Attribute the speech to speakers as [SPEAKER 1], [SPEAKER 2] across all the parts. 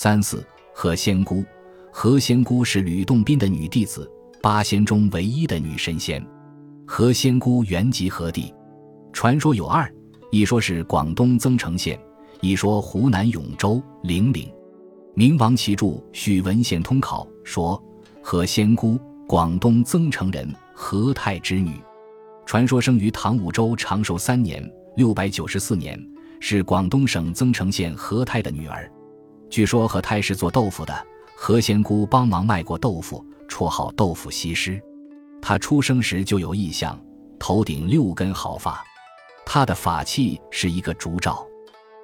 [SPEAKER 1] 三四何仙姑，何仙姑是吕洞宾的女弟子，八仙中唯一的女神仙。何仙姑原籍何地？传说有二，一说是广东增城县，一说湖南永州零陵。明王琦著《许文献通考》说，何仙姑，广东增城人，何太之女。传说生于唐武周长寿三年（六百九十四年），是广东省增城县何太的女儿。据说和太是做豆腐的，何仙姑帮忙卖过豆腐，绰号豆腐西施。她出生时就有异象，头顶六根毫发。她的法器是一个烛罩。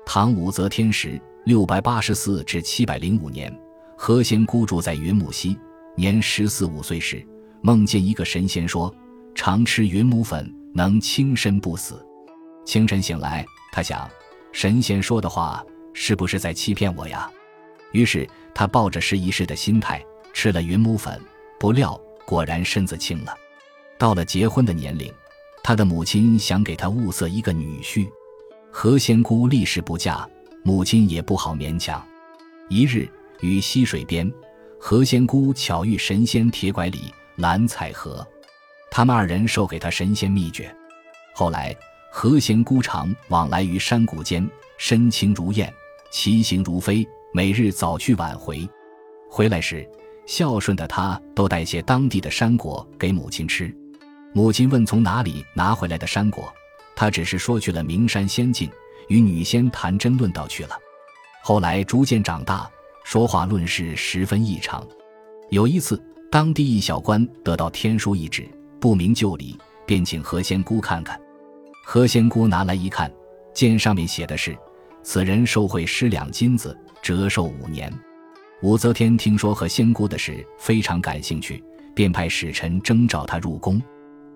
[SPEAKER 1] 唐武则天时（六百八十四至七百零五年），何仙姑住在云母溪，年十四五岁时，梦见一个神仙说。常吃云母粉能轻身不死。清晨醒来，他想，神仙说的话是不是在欺骗我呀？于是他抱着试一试的心态吃了云母粉，不料果然身子轻了。到了结婚的年龄，他的母亲想给他物色一个女婿。何仙姑立誓不嫁，母亲也不好勉强。一日于溪水边，何仙姑巧遇神仙铁拐李蓝采和。他们二人授给他神仙秘诀，后来何仙姑常往来于山谷间，身轻如燕，骑行如飞，每日早去晚回。回来时，孝顺的他都带些当地的山果给母亲吃。母亲问从哪里拿回来的山果，他只是说去了名山仙境，与女仙谈真论道去了。后来逐渐长大，说话论事十分异常。有一次，当地一小官得到天书一纸。不明就里，便请何仙姑看看。何仙姑拿来一看，见上面写的是：“此人受贿十两金子，折寿五年。”武则天听说何仙姑的事，非常感兴趣，便派使臣征召他入宫。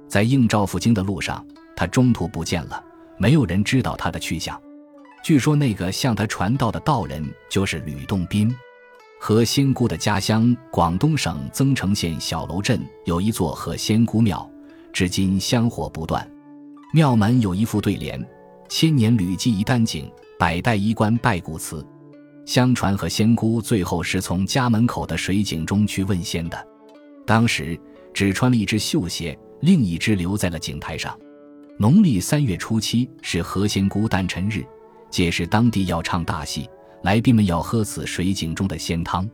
[SPEAKER 1] 在应召赴京的路上，他中途不见了，没有人知道他的去向。据说那个向他传道的道人就是吕洞宾。何仙姑的家乡广东省增城县小楼镇有一座何仙姑庙，至今香火不断。庙门有一副对联：“千年吕记一丹井，百代衣冠拜古祠。”相传何仙姑最后是从家门口的水井中去问仙的，当时只穿了一只绣鞋，另一只留在了井台上。农历三月初七是何仙姑诞辰日，届时当地要唱大戏。来宾们要喝此水井中的仙汤。